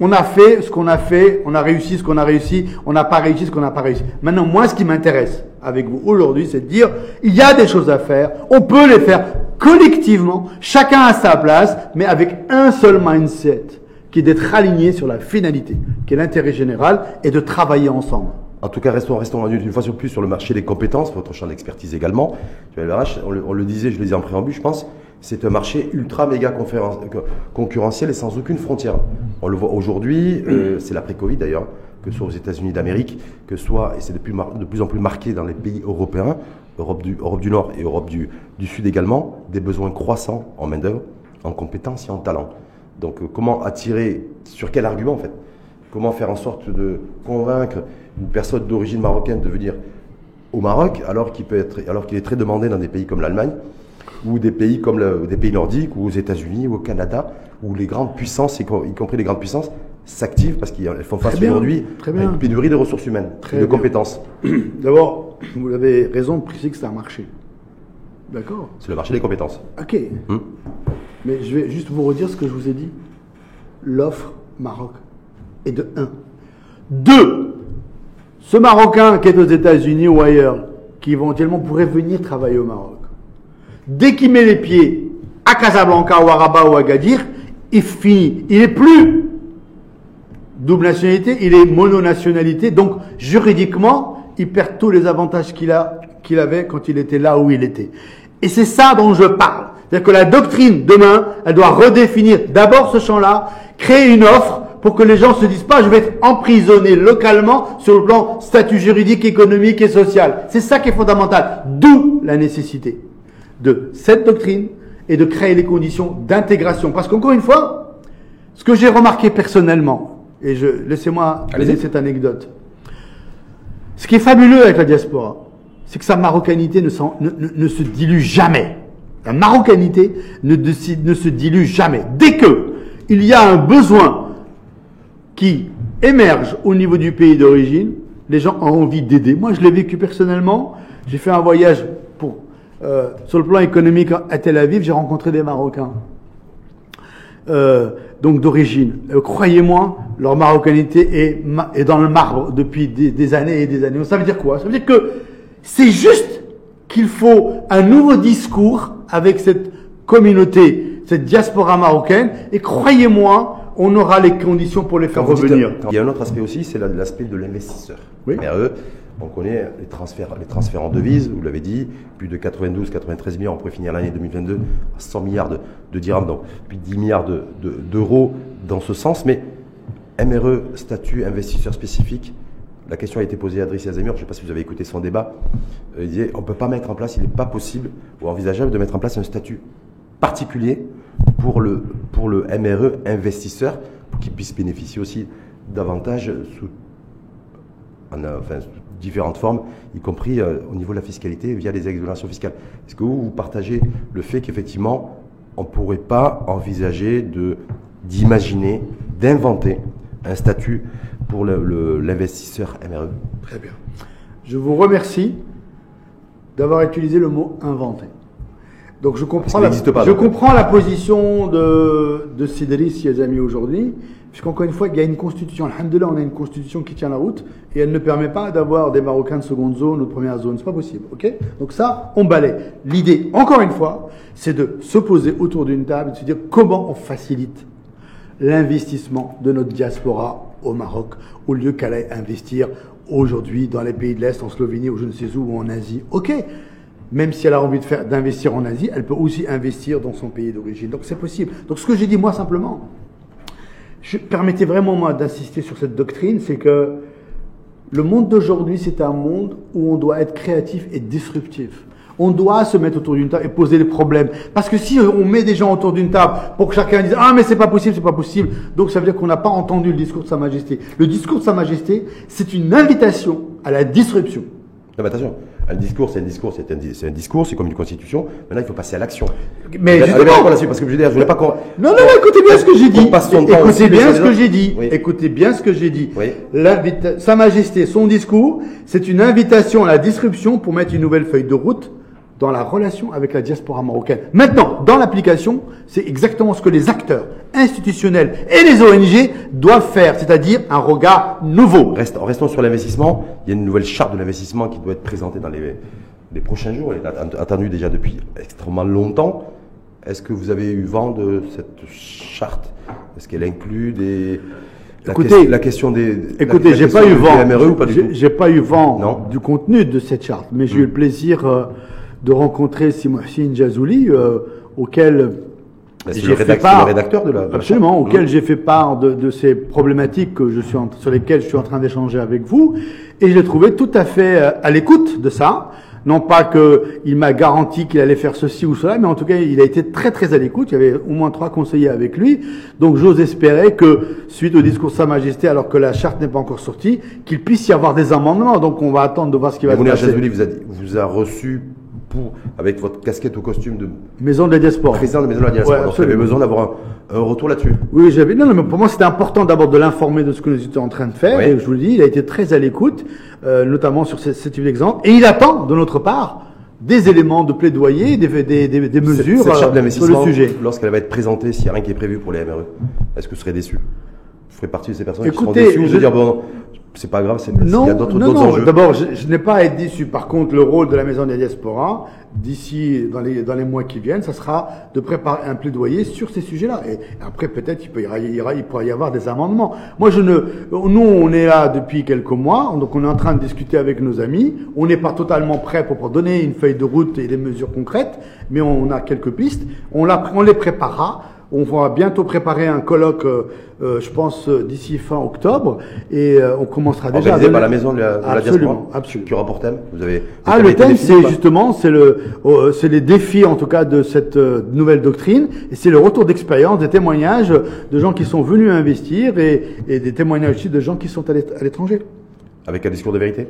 On a fait ce qu'on a fait, on a réussi ce qu'on a réussi, on n'a pas réussi ce qu'on n'a pas réussi. Maintenant, moi, ce qui m'intéresse avec vous aujourd'hui, c'est de dire, il y a des choses à faire, on peut les faire collectivement, chacun à sa place, mais avec un seul mindset, qui est d'être aligné sur la finalité, qui est l'intérêt général, et de travailler ensemble. En tout cas, restons, restons une fois sur plus sur le marché des compétences, votre champ d'expertise également. On, le, disait, je le disais en préambule, je pense, c'est un marché ultra méga concurrentiel et sans aucune frontière. On le voit aujourd'hui, euh, c'est l'après-Covid d'ailleurs, que ce soit aux États-Unis d'Amérique, que ce soit, et c'est de plus, en plus marqué dans les pays européens, Europe du, Nord et Europe du, du Sud également, des besoins croissants en main-d'œuvre, en compétences et en talent. Donc, euh, comment attirer, sur quel argument en fait? Comment faire en sorte de convaincre une personne d'origine marocaine de venir au Maroc alors qu'il peut être, alors qu'il est très demandé dans des pays comme l'Allemagne ou des pays comme le- des pays nordiques ou aux États-Unis ou au Canada où les grandes puissances, y com- y compris les grandes puissances, s'activent parce qu'elles font face aujourd'hui à une pénurie de ressources humaines, Très et de bien. compétences. D'abord, vous avez raison de préciser que c'est un marché. D'accord? C'est le marché des compétences. Ok. Hmm. Mais je vais juste vous redire ce que je vous ai dit. L'offre Maroc est de 1. 2. Ce Marocain qui est aux États-Unis ou ailleurs, qui éventuellement pourrait venir travailler au Maroc, dès qu'il met les pieds à Casablanca ou à Rabat ou à Gadir, il finit. Il est plus double nationalité, il est mononationalité. Donc, juridiquement, il perd tous les avantages qu'il qu'il avait quand il était là où il était. Et c'est ça dont je parle. C'est-à-dire que la doctrine, demain, elle doit redéfinir d'abord ce champ-là, créer une offre pour que les gens se disent pas, je vais être emprisonné localement sur le plan statut juridique, économique et social. C'est ça qui est fondamental. D'où la nécessité de cette doctrine et de créer les conditions d'intégration. Parce qu'encore une fois, ce que j'ai remarqué personnellement, et je, laissez-moi donner cette anecdote. Ce qui est fabuleux avec la diaspora, c'est que sa marocanité ne, s'en- ne- ne- ne se dilue jamais. La marocanité ne, se dilue jamais. Dès que il y a un besoin qui émerge au niveau du pays d'origine, les gens ont envie d'aider. Moi, je l'ai vécu personnellement. J'ai fait un voyage euh, sur le plan économique à Tel Aviv. J'ai rencontré des Marocains. euh, donc d'origine. Euh, Croyez-moi, leur marocanité est, dans le marbre depuis des années et des années. Ça veut dire quoi? Ça veut dire que c'est juste qu'il faut un nouveau discours avec cette communauté, cette diaspora marocaine, et croyez-moi, on aura les conditions pour les faire Quand vous dites- revenir. il y a un autre aspect aussi, c'est la- l'aspect de l'investisseur. Oui. MRE, on connaît les transferts, les transferts en devises, vous l'avez dit, plus de 92, 93 milliards, on pourrait finir l'année 2022 à 100 milliards de, de dirhams, donc plus de 10 milliards de- de- d'euros dans ce sens. Mais MRE, statut investisseur spécifique, la question a été posée à Driss Azemur, je ne sais pas si vous avez écouté son débat, Euh, il disait on ne peut pas mettre en place, il n'est pas possible ou envisageable de mettre en place un statut particulier pour le, MRE investisseur, pour qu'il puisse bénéficier aussi davantage sous, euh, différentes formes, y compris euh, au niveau de la fiscalité via les exonérations fiscales. Est-ce que vous, vous partagez le fait qu'effectivement, on ne pourrait pas envisager d'imaginer, d'inventer un statut pour l'investisseur MRE Très bien. Je vous remercie d'avoir utilisé le mot inventer. Donc je comprends, la, n'existe pas, je donc. comprends la position de, de Sidris Yazami aujourd'hui, puisqu'encore une fois, il y a une constitution. Alhamdulillah, on a une constitution qui tient la route et elle ne permet pas d'avoir des Marocains de seconde zone ou de première zone. C'est pas possible, ok? Donc ça, on balaye. L'idée, encore une fois, c'est de se poser autour d'une table et de se dire comment on facilite l'investissement de notre diaspora au Maroc, au lieu qu'elle aille investir aujourd'hui dans les pays de l'Est, en Slovénie ou je ne sais où, ou en Asie. Ok, même si elle a envie d'investir en Asie, elle peut aussi investir dans son pays d'origine. Donc c'est possible. Donc ce que j'ai dit moi simplement, je permettez vraiment moi d'insister sur cette doctrine, c'est que le monde d'aujourd'hui, c'est un monde où on doit être créatif et disruptif. On doit se mettre autour d'une table et poser des problèmes. Parce que si on met des gens autour d'une table pour que chacun dise Ah, mais c'est pas possible, c'est pas possible, donc ça veut dire qu'on n'a pas entendu le discours de Sa Majesté. Le discours de Sa Majesté, c'est une invitation à la disruption. Non, mais attention, un discours, c'est un discours, c'est un, discours, c'est comme une constitution. Maintenant, il faut passer à l'action. Mais justement- parce que je veux dire, je voulais pas qu'on. Non, non, non, écoutez bien ce que j'ai dit. Écoutez bien ce que les j'ai dit. Oui. Écoutez bien ce que j'ai dit. Oui. Sa Majesté, son discours, c'est une invitation à la disruption pour mettre une nouvelle feuille de route dans la relation avec la diaspora marocaine. Maintenant, dans l'application, c'est exactement ce que les acteurs institutionnels et les ONG doivent faire, c'est-à-dire un regard nouveau. Reste- restons sur l'investissement. Il y a une nouvelle charte de l'investissement qui doit être présentée dans les, les prochains jours. Elle est att- attendue déjà depuis extrêmement longtemps. Est-ce que vous avez eu vent de cette charte? Est-ce qu'elle inclut des. La, Écoutez, la question des. Écoutez, la j'ai pas eu vent. J'ai- pas eu vent Non. du contenu de cette charte, mais j'ai eu le plaisir euh, de rencontrer Simouhsin Jazouli, euh, auquel Bah, j'ai fait part- le rédacteur de la. de Absolument, charte. auquel j'ai fait part de, de ces problématiques que je suis en- sur lesquelles je suis en train d'échanger avec vous, et je l'ai trouvé tout à fait euh, à l'écoute de ça. Non pas qu'il m'a garanti qu'il allait faire ceci ou cela, mais en tout cas, il a été très très à l'écoute. Il y avait au moins trois conseillers avec lui. Donc j'ose espérer que, suite au discours de Sa Majesté, alors que la charte n'est pas encore sortie, qu'il puisse y avoir des amendements. Donc on va attendre de voir ce qui va se passer. Vous a, dit- vous a reçu pour, avec votre casquette ou costume de Maison de la diaspora. président de la Maison de la Diaspora. Ouais, Donc, vous avez besoin d'avoir un, un retour là-dessus. Oui, j'avais. Non, non, mais pour moi, c'était important d'abord de l'informer de ce que nous étions en train de faire. Oui. Et je vous le dis, il a été très à l'écoute, euh, notamment sur ce, ce type d'exemple. Et il attend, de notre part, des éléments de plaidoyer, des, des, des, des mesures Cette, cette euh, sur le sujet. lorsqu'elle va être présentée, s'il n'y a rien qui est prévu pour les MRE, est-ce que vous serez déçu ferez partie de ces personnes Écoutez, qui seront déçues je- dire, bon, c'est pas grave, c'est, Non, il y a d'autres, non, non. D'abord, je, je n'ai pas à être déçu. Par contre, le rôle de la Maison de la Diaspora, d'ici dans les, dans les mois qui viennent, ça sera de préparer un plaidoyer sur ces sujets-là. Et après, peut-être, il, peut il, aura- il pourra y avoir des amendements. Moi, je ne, nous, on est là depuis quelques mois, donc on est en train de discuter avec nos amis. On n'est pas totalement prêt pour, pour donner une feuille de route et des mesures concrètes, mais on a quelques pistes. On, la, on les préparera. On va bientôt préparer un colloque, euh, euh, je pense, euh, d'ici fin octobre, et euh, on commencera déjà. à Organisé par la Maison de la, de la Absolument, Diaspora. absolument. Qui aura pour thème Vous avez. Ah, le thème, c'est justement, c'est le, euh, c'est les défis en tout cas de cette euh, nouvelle doctrine, et c'est le retour d'expérience, des témoignages de gens qui sont venus investir et, et des témoignages aussi de gens qui sont à l'étranger. Avec un discours de vérité?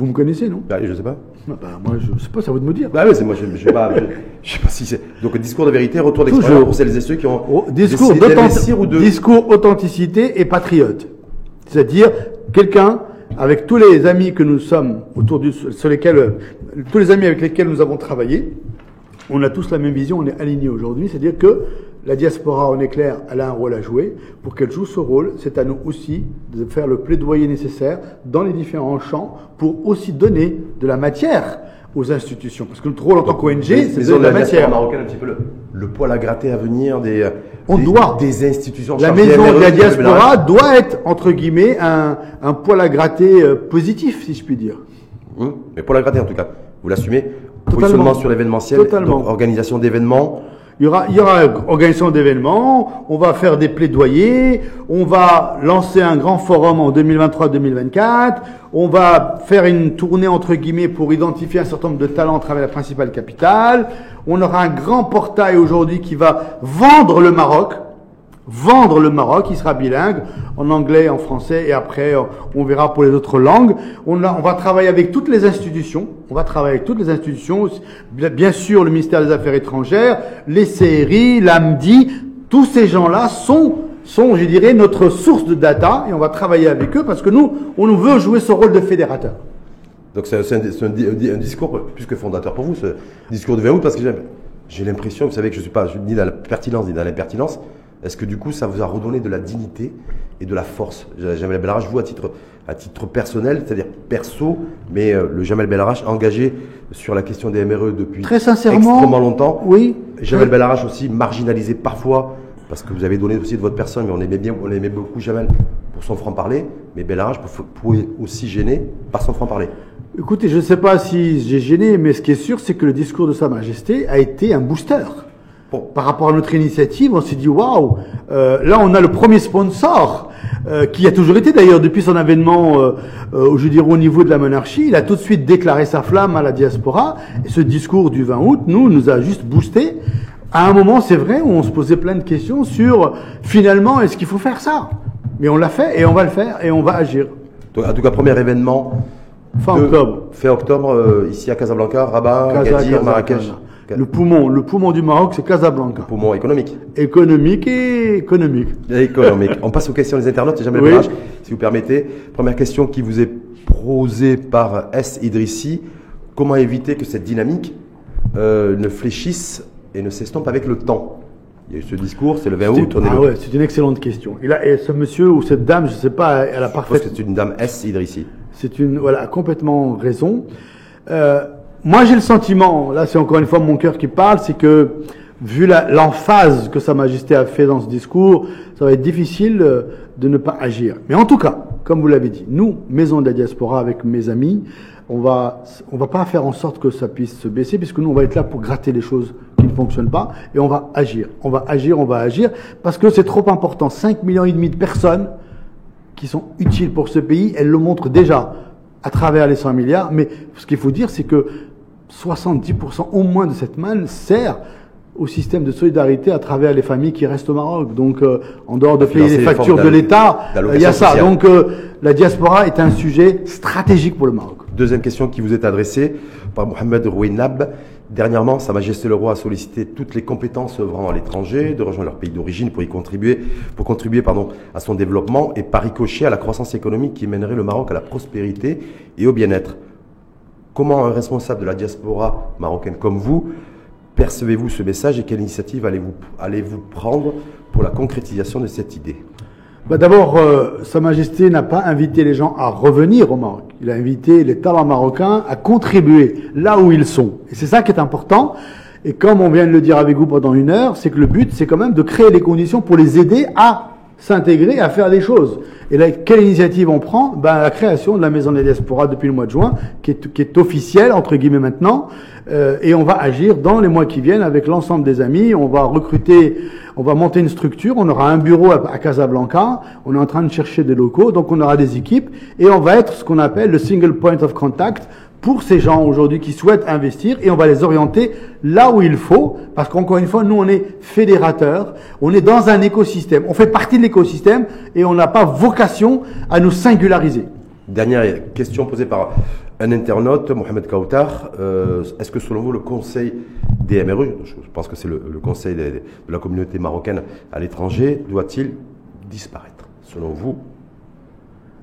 Vous me connaissez, non Bah, Je sais pas. Ah bah, Moi, je sais pas, à vous de me dire. Bah oui, c'est moi, je, je sais pas. Je, je sais pas si c'est. Donc, discours de vérité, retour d'expérience pour celles et ceux qui ont. Oh, discours, décidé d'authent- d'investir ou de. discours authenticité et patriote. C'est-à-dire quelqu'un avec tous les amis que nous sommes autour du, sur lesquels, tous les amis avec lesquels nous avons travaillé, on a tous la même vision, on est alignés aujourd'hui, c'est-à-dire que La diaspora, on est clair, elle a un rôle à jouer. Pour qu'elle joue ce rôle, c'est à nous aussi de faire le plaidoyer nécessaire dans les différents champs pour aussi donner de la matière aux institutions. Parce que notre rôle en tant qu'ONG, c'est de la, matière. marocaine, un petit peu le, le, poil à gratter à venir des, on des, doit. des institutions. La maison de la diaspora doit être, entre guillemets, un, un poil à gratter euh, positif, si je puis dire. Hum, mais poil à gratter en tout cas. Vous l'assumez Positionnement sur l'événementiel, organisation d'événements. Il y aura, il organisation d'événements, on va faire des plaidoyers, on va lancer un grand forum en 2023-2024, on va faire une tournée entre guillemets pour identifier un certain nombre de talents à travers la principale capitale, on aura un grand portail aujourd'hui qui va vendre le Maroc, vendre le Maroc, il sera bilingue, en anglais, en français, et après, on verra pour les autres langues. On, va travailler avec toutes les institutions, on va travailler avec toutes les institutions, bien sûr le ministère des Affaires étrangères, les CRI, l'AMDI, tous ces gens-là sont, sont, je dirais, notre source de data, et on va travailler avec eux parce que nous, on nous veut jouer ce rôle de fédérateur. Donc c'est un, discours plus que fondateur pour vous, ce discours de 20 août, parce que j'ai l'impression, vous savez que je ne suis pas ni dans la pertinence ni dans l'impertinence, est-ce que du coup, ça vous a redonné de la dignité et de la force? Jamel Bellarach, vous, à titre, à titre personnel, c'est-à-dire perso, mais euh, le Jamel Bellarach engagé sur la question des MRE depuis Très sincèrement, extrêmement longtemps. Oui. Jamel oui. Bellarach aussi marginalisé parfois, parce que vous avez donné aussi de votre personne, mais on aimait bien, on aimait beaucoup Jamel pour son franc-parler, mais Bellarach pouvait aussi gêner par son franc-parler. Écoutez, je ne sais pas si j'ai gêné, mais ce qui est sûr, c'est que le discours de Sa Majesté a été un booster. Bon, par rapport à notre initiative, on s'est dit waouh, euh, là on a le premier sponsor euh, qui a toujours été d'ailleurs depuis son avènement, euh, euh, je dirais au niveau de la monarchie, il a tout de suite déclaré sa flamme à la diaspora. Et ce discours du 20 août, nous, nous a juste boosté. À un moment, c'est vrai, où on se posait plein de questions sur finalement est-ce qu'il faut faire ça? Mais on l'a fait et on va le faire et on va agir. En tout cas, premier événement. Fin octobre. Fin octobre, euh, ici à Casablanca, Rabat, Casa, Gadir, Casa, Marrakech. Le poumon, le poumon du Maroc, c'est Casablanca. Poumon économique. Économique et économique. Économique. On passe aux questions des internautes, jamais Oui. le si vous permettez. Première question qui vous est posée par S. Idrissi. Comment éviter que cette dynamique euh, ne fléchisse et ne s'estompe avec le temps? Il y a eu ce discours, c'est le 20 août. On est Ah ouais, c'est une excellente question. Et là, et ce monsieur ou cette dame, je sais pas, elle a Je pense parfait. que c'est une dame S. Idrissi. C'est une, voilà, complètement raison. Euh, moi, j'ai le sentiment, là, c'est encore une fois mon cœur qui parle, c'est que, vu l'emphase que Sa Majesté a fait dans ce discours, ça va être difficile euh, de ne pas agir. Mais en tout cas, comme vous l'avez dit, nous, Maison de la Diaspora, avec mes amis, on va, on va pas faire en sorte que ça puisse se baisser, puisque nous, on va être là pour gratter les choses qui ne fonctionnent pas, et on va agir. On va agir, on va agir, parce que c'est trop important. 5 millions et demi de personnes qui sont utiles pour ce pays, elles le montrent déjà à travers les 100 milliards, mais ce qu'il faut dire, c'est que 70% au moins de cette manne sert au système de solidarité à travers les familles qui restent au Maroc. Donc, euh, en dehors de payer les factures de l'État, il y a ça. sociale. Donc, euh, la diaspora est un sujet stratégique pour le Maroc. Deuxième question qui vous est adressée par Mohamed Rouinab. Dernièrement, Sa Majesté le Roi a sollicité toutes les compétences œuvrant à l'étranger de rejoindre leur pays d'origine pour y contribuer, pour contribuer pardon, à son développement et par ricochet à la croissance économique qui mènerait le Maroc à la prospérité et au bien-être. Comment un responsable de la diaspora marocaine comme vous percevez-vous ce message et quelle initiative allez-vous allez-vous prendre pour la concrétisation de cette idée? Bah D'abord, euh, Sa Majesté n'a pas invité les gens à revenir au Maroc. Il a invité les talents marocains à contribuer là où ils sont. Et c'est ça qui est important. Et comme on vient de le dire avec vous pendant une heure, c'est que le but, c'est quand même de créer les conditions pour les aider à s'intégrer, à faire des choses. Et là, quelle initiative on prend? Ben, La création de la Maison des Diasporas depuis le mois de juin, qui est, qui est officielle, entre guillemets maintenant, euh, et on va agir dans les mois qui viennent avec l'ensemble des amis. On va recruter, on va monter une structure, on aura un bureau à, à Casablanca, on est en train de chercher des locaux, donc on aura des équipes, et on va être ce qu'on appelle le single point of contact pour ces gens aujourd'hui qui souhaitent investir et on va les orienter là où il faut parce qu'encore une fois nous on est fédérateurs, on est dans un écosystème, on fait partie de l'écosystème et on n'a pas vocation à nous singulariser. Dernière question posée par un internaute, Mohamed Kautar. Euh, Est-ce que selon vous, le conseil des MRE, je pense que c'est le, conseil de la communauté marocaine à l'étranger, doit-il disparaître Selon vous?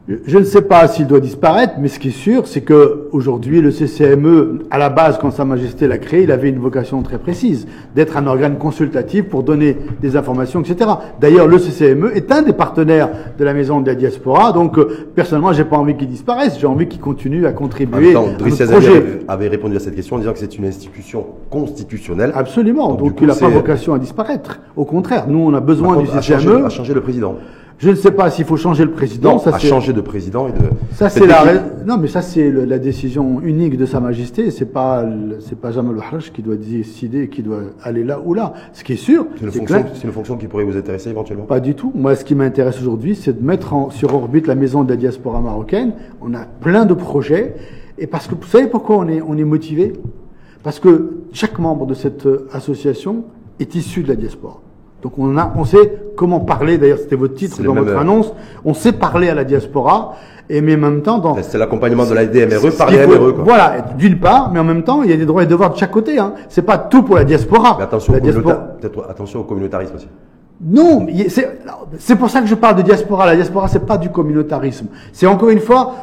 Je ne sais pas s'il doit disparaître, mais ce qui est sûr, c'est que aujourd'hui, le CCME, à la base, quand Sa Majesté l'a créé, il avait une vocation très précise, d'être un organe consultatif pour donner des informations, etc. D'ailleurs, le CCME est un des partenaires de la Maison de la Diaspora, donc euh, personnellement, j'ai pas envie qu'il disparaisse, j'ai envie qu'il continue à contribuer En même temps, à Driss notre Yazami projet. avait, répondu à cette question en disant que c'est une institution constitutionnelle. Absolument, Donc, donc, du coup, il n'a pas vocation à disparaître. Au contraire, nous, on a besoin du contre, à changer, CCME. à changer le président. Je ne sais pas s'il faut changer le président, Non, ça à changer de président et de. Ça c'est la non mais ça c'est la décision unique de Sa Majesté. C'est pas c'est pas Jamal Ouharaj qui doit décider qui doit aller là ou là. Ce qui est sûr, C'est une, c'est fonction, clair. c'est une fonction qui pourrait vous intéresser éventuellement. Pas du tout. Moi, ce qui m'intéresse aujourd'hui, c'est de mettre en- sur orbite la maison de la diaspora marocaine. On a plein de projets. Et parce que vous savez pourquoi on est, on est motivé? Parce que chaque membre de cette euh, association est issu de la diaspora. Donc on, a, on sait comment parler, d'ailleurs c'était votre titre dans votre euh, annonce, on sait parler à la diaspora, et mais en même temps dans... C'est l'accompagnement de la DMRE par les MRE. Quoi. Voilà, d'une part, mais en même temps, il y a des droits et devoirs de chaque côté. Hein. C'est pas tout pour la diaspora. Mais attention, la au diaspora. communauta- peut-être attention au communautarisme aussi. Non, c'est pour ça que je parle de diaspora. La diaspora, c'est pas du communautarisme. C'est encore une fois,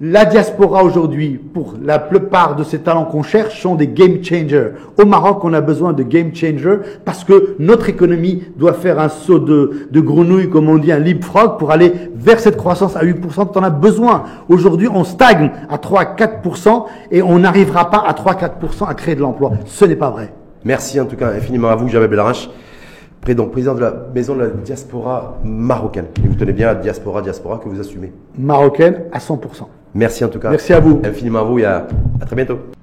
la diaspora aujourd'hui, pour la plupart de ces talents qu'on cherche, sont des game changers. Au Maroc, on a besoin de game changers parce que notre économie doit faire un saut de, de grenouille, comme on dit, un leapfrog, pour aller vers cette croissance à 8% dont on a besoin. Aujourd'hui, on stagne à 3 à 4% et on n'arrivera pas à 3 à 4% à créer de l'emploi. Ce n'est pas vrai. Merci en tout cas infiniment à vous, Jamel Belarache, président de la maison de la diaspora marocaine. Et vous tenez bien à diaspora, diaspora que vous assumez. Marocaine à 100%. Merci en tout cas. Merci à vous. Infiniment à vous et à, à très bientôt.